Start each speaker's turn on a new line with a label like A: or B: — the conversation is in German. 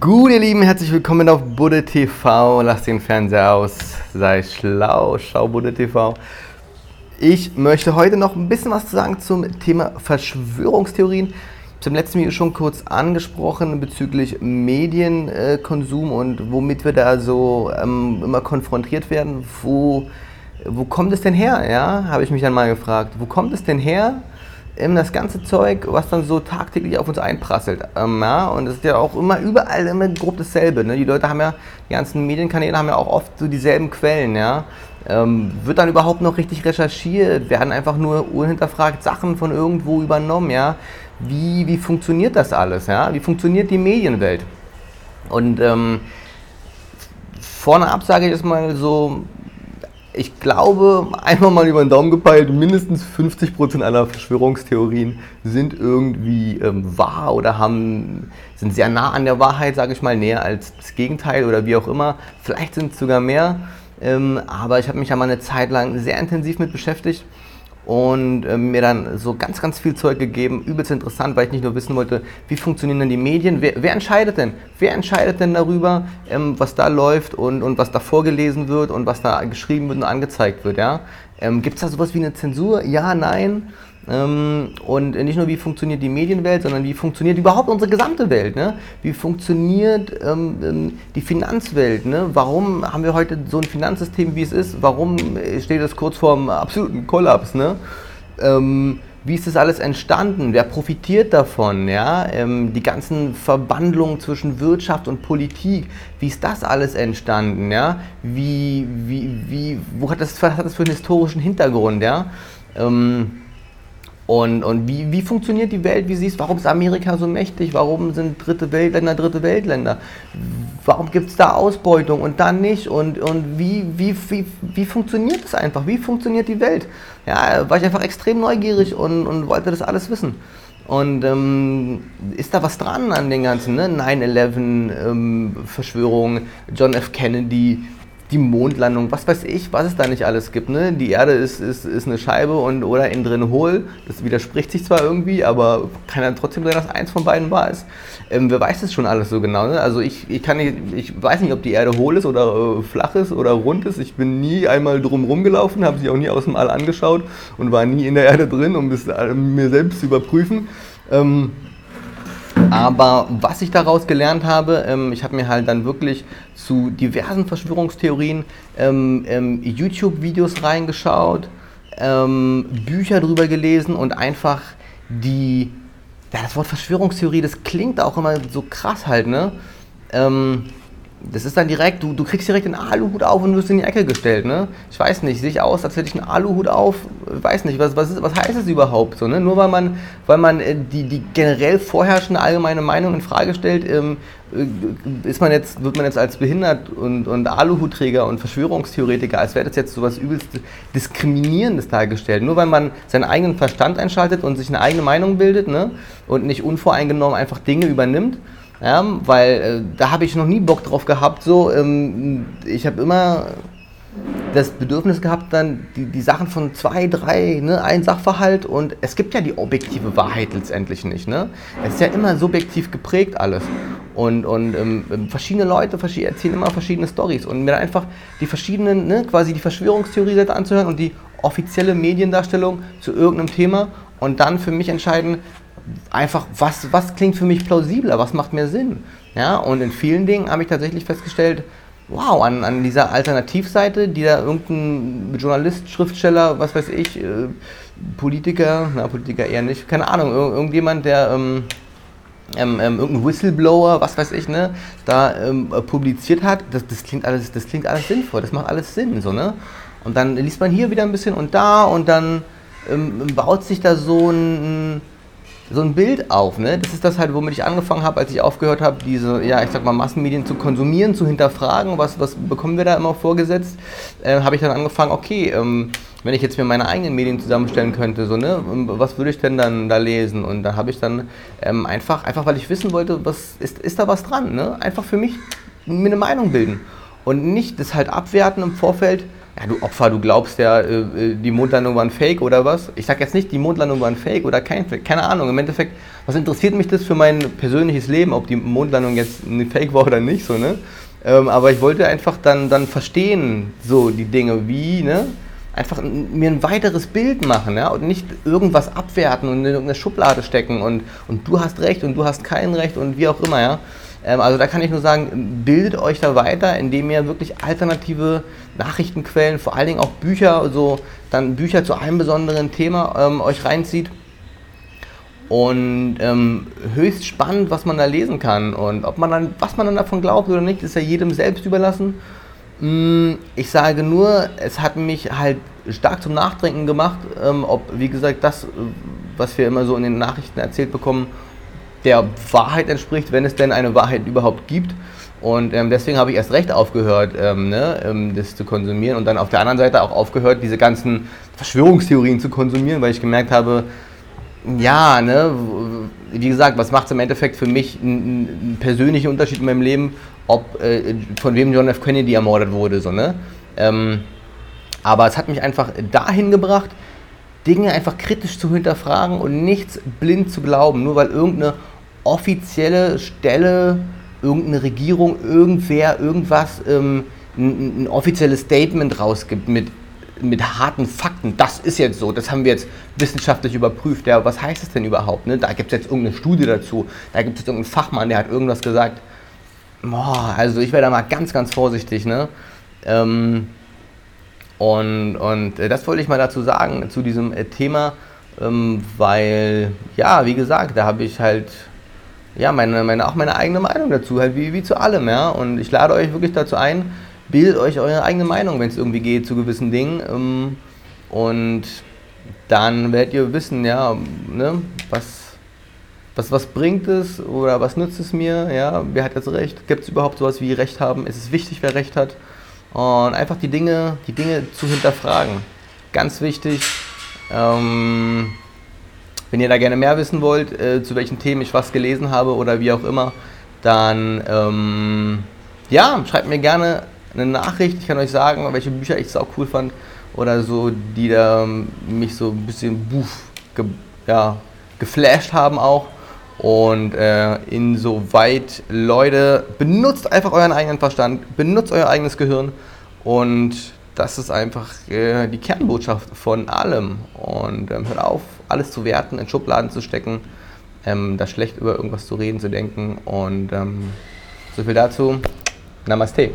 A: Gut, ihr Lieben, herzlich willkommen auf Budde TV. Lass den Fernseher aus, sei schlau, schau Budde TV. Ich möchte heute noch ein bisschen was sagen zum Thema Verschwörungstheorien. Ich habe es im letzten Video schon kurz angesprochen bezüglich Medienkonsum und womit wir da so ähm, immer konfrontiert werden. Wo, wo kommt es denn her? Ja, habe ich mich dann mal gefragt. Wo kommt es denn her? Eben das ganze Zeug, was dann so tagtäglich auf uns einprasselt. Ähm, ja, und es ist ja auch immer überall immer grob dasselbe. Ne? Die Leute haben ja, die ganzen Medienkanäle haben ja auch oft so dieselben Quellen. Ja? Ähm, wird dann überhaupt noch richtig recherchiert? Werden einfach nur unhinterfragt Sachen von irgendwo übernommen? Ja? Wie, wie funktioniert das alles? Ja? Wie funktioniert die Medienwelt? Und ähm, vorne ab sage ich jetzt mal so, ich glaube, einfach mal über den Daumen gepeilt, mindestens 50% aller Verschwörungstheorien sind irgendwie ähm, wahr oder haben, sind sehr nah an der Wahrheit, sage ich mal, näher als das Gegenteil oder wie auch immer. Vielleicht sind es sogar mehr. Ähm, aber ich habe mich ja mal eine Zeit lang sehr intensiv mit beschäftigt und äh, mir dann so ganz, ganz viel Zeug gegeben. Übelst interessant, weil ich nicht nur wissen wollte, wie funktionieren denn die Medien? Wer, wer entscheidet denn? Wer entscheidet denn darüber, ähm, was da läuft und, und was da vorgelesen wird und was da geschrieben wird und angezeigt wird? Ja? Ähm, Gibt es da sowas wie eine Zensur? Ja, nein. Ähm, und nicht nur, wie funktioniert die Medienwelt, sondern wie funktioniert überhaupt unsere gesamte Welt. Ne? Wie funktioniert ähm, ähm, die Finanzwelt? Ne? Warum haben wir heute so ein Finanzsystem, wie es ist? Warum steht es kurz vor einem absoluten Kollaps? Ne? Ähm, wie ist das alles entstanden? Wer profitiert davon? Ja? Ähm, die ganzen Verbandlungen zwischen Wirtschaft und Politik, wie ist das alles entstanden? Ja? Wie, wie, wie, wo hat das, was hat das für einen historischen Hintergrund? Ja? Ähm, und, und wie, wie funktioniert die Welt, wie siehst warum ist Amerika so mächtig, warum sind dritte Weltländer dritte Weltländer, warum gibt es da Ausbeutung und dann nicht und, und wie, wie, wie, wie funktioniert das einfach, wie funktioniert die Welt? Ja, war ich einfach extrem neugierig und, und wollte das alles wissen. Und ähm, ist da was dran an den ganzen ne? 9-11, ähm, John F. Kennedy, die Mondlandung, was weiß ich, was es da nicht alles gibt. Ne? Die Erde ist, ist, ist eine Scheibe und oder innen drin hohl. Das widerspricht sich zwar irgendwie, aber kann dann trotzdem sein, dass eins von beiden wahr ist. Ähm, wer weiß das schon alles so genau? Ne? Also ich, ich, kann nicht, ich weiß nicht, ob die Erde hohl ist oder äh, flach ist oder rund ist. Ich bin nie einmal drum rumgelaufen, habe sie auch nie aus dem All angeschaut und war nie in der Erde drin, um das äh, mir selbst zu überprüfen. Ähm, aber was ich daraus gelernt habe, ähm, ich habe mir halt dann wirklich zu diversen Verschwörungstheorien ähm, ähm, YouTube-Videos reingeschaut, ähm, Bücher drüber gelesen und einfach die, ja, das Wort Verschwörungstheorie, das klingt auch immer so krass halt, ne? Das ist dann direkt, du, du kriegst direkt den Aluhut auf und wirst in die Ecke gestellt, ne? Ich weiß nicht, sehe ich aus, als hätte ich einen Aluhut auf, weiß nicht, was, was, ist, was heißt es überhaupt so, ne? Nur weil man, weil man äh, die, die generell vorherrschende allgemeine Meinung in Frage stellt, ähm, äh, ist man jetzt, wird man jetzt als behindert und, und Aluhutträger und Verschwörungstheoretiker, als wäre das jetzt so was übelst Diskriminierendes dargestellt. Nur weil man seinen eigenen Verstand einschaltet und sich eine eigene Meinung bildet, ne? Und nicht unvoreingenommen einfach Dinge übernimmt, ja, weil äh, da habe ich noch nie Bock drauf gehabt. So, ähm, ich habe immer das Bedürfnis gehabt, dann die, die Sachen von zwei, drei, ne, ein Sachverhalt und es gibt ja die objektive Wahrheit letztendlich nicht. Ne? Es ist ja immer subjektiv geprägt alles. Und, und ähm, ähm verschiedene Leute erzählen immer verschiedene Stories und mir einfach die verschiedenen, ne, quasi die Verschwörungstheorie anzuhören und die offizielle Mediendarstellung zu irgendeinem Thema und dann für mich entscheiden, einfach, was, was klingt für mich plausibler, was macht mehr Sinn. Ja, und in vielen Dingen habe ich tatsächlich festgestellt, wow, an, an dieser Alternativseite, die da irgendein Journalist, Schriftsteller, was weiß ich, äh, Politiker, na, Politiker eher nicht, keine Ahnung, ir irgendjemand, der ähm, ähm, ähm, irgendein Whistleblower, was weiß ich, ne, da ähm, publiziert hat, das, das, klingt alles, das klingt alles sinnvoll, das macht alles Sinn, so, ne? Und dann liest man hier wieder ein bisschen und da und dann ähm, baut sich da so ein, so ein Bild auf. Ne? Das ist das halt, womit ich angefangen habe, als ich aufgehört habe, diese, ja, ich sag mal, Massenmedien zu konsumieren, zu hinterfragen, was, was bekommen wir da immer vorgesetzt, äh, habe ich dann angefangen, okay, ähm, wenn ich jetzt mir meine eigenen Medien zusammenstellen könnte, so, ne, ähm, was würde ich denn dann da lesen? Und da habe ich dann ähm, einfach, einfach, weil ich wissen wollte, was ist, ist da was dran, ne? Einfach für mich mir eine Meinung bilden. Und nicht das halt abwerten im Vorfeld, ja du Opfer, du glaubst ja, äh, äh, die Mondlandung war ein Fake oder was? Ich sag jetzt nicht, die Mondlandung war ein Fake oder kein Fake, keine Ahnung. Im Endeffekt, was interessiert mich das für mein persönliches Leben, ob die Mondlandung jetzt ein Fake war oder nicht, so, ne? Ähm, aber ich wollte einfach dann, dann verstehen, so die Dinge, wie, ne? Einfach mir ein weiteres Bild machen, ja? Und nicht irgendwas abwerten und in irgendeine Schublade stecken und, und du hast Recht und du hast kein Recht und wie auch immer, ja? Ähm, also da kann ich nur sagen, bildet euch da weiter, indem ihr wirklich alternative Nachrichtenquellen, vor allen Dingen auch Bücher, so dann Bücher zu einem besonderen Thema ähm, euch reinzieht. Und ähm, höchst spannend, was man da lesen kann. Und ob man dann, was man dann davon glaubt oder nicht, ist ja jedem selbst überlassen. Mm, ich sage nur, es hat mich halt stark zum Nachdenken gemacht, ähm, ob, wie gesagt, das, was wir immer so in den Nachrichten erzählt bekommen, der Wahrheit entspricht, wenn es denn eine Wahrheit überhaupt gibt. Und ähm, deswegen habe ich erst recht aufgehört, ähm, ne, ähm, das zu konsumieren und dann auf der anderen Seite auch aufgehört, diese ganzen Verschwörungstheorien zu konsumieren, weil ich gemerkt habe, ja, ne, wie gesagt, was macht es im Endeffekt für mich einen persönlichen Unterschied in meinem Leben, ob äh, von wem John F. Kennedy ermordet wurde, so, ne? Ähm, aber es hat mich einfach dahin gebracht, Dinge einfach kritisch zu hinterfragen und nichts blind zu glauben, nur weil irgendeine offizielle Stelle, irgendeine Regierung, irgendwer, irgendwas ähm, ein, ein, offizielles Statement rausgibt mit, mit harten Fakten. Das ist jetzt so, das haben wir jetzt wissenschaftlich überprüft. Ja, was heißt das denn überhaupt? Ne? Da gibt es jetzt irgendeine Studie dazu, da gibt es jetzt irgendeinen Fachmann, der hat irgendwas gesagt. Boah, also ich wäre da mal ganz, ganz vorsichtig. Ne? Ähm, und, und äh, das wollte ich mal dazu sagen, zu diesem äh, Thema, ähm, weil, ja, wie gesagt, da habe ich halt, ja, meine, meine, auch meine eigene Meinung dazu, halt wie, wie zu allem, ja. Und ich lade euch wirklich dazu ein, bildet euch eure eigene Meinung, wenn es irgendwie geht, zu gewissen Dingen. Ähm, und dann werdet ihr wissen, ja, ne, was, was, was bringt es oder was nützt es mir, ja, wer hat jetzt Recht, gibt es überhaupt sowas wie Recht haben, ist es wichtig, wer Recht hat und einfach die Dinge, die Dinge zu hinterfragen. Ganz wichtig. Ähm, wenn ihr da gerne mehr wissen wollt, äh, zu welchen Themen ich was gelesen habe oder wie auch immer, dann ähm, ja, schreibt mir gerne eine Nachricht. Ich kann euch sagen, welche Bücher ich auch cool fand oder so, die da mich so ein bisschen buff, ge, ja, geflasht haben auch. Und äh, insoweit, Leute, benutzt einfach euren eigenen Verstand, benutzt euer eigenes Gehirn und das ist einfach äh, die Kernbotschaft von allem. Und ähm, hört auf, alles zu werten, in Schubladen zu stecken, ähm, da schlecht über irgendwas zu reden, zu denken. Und ähm, so viel dazu. Namaste.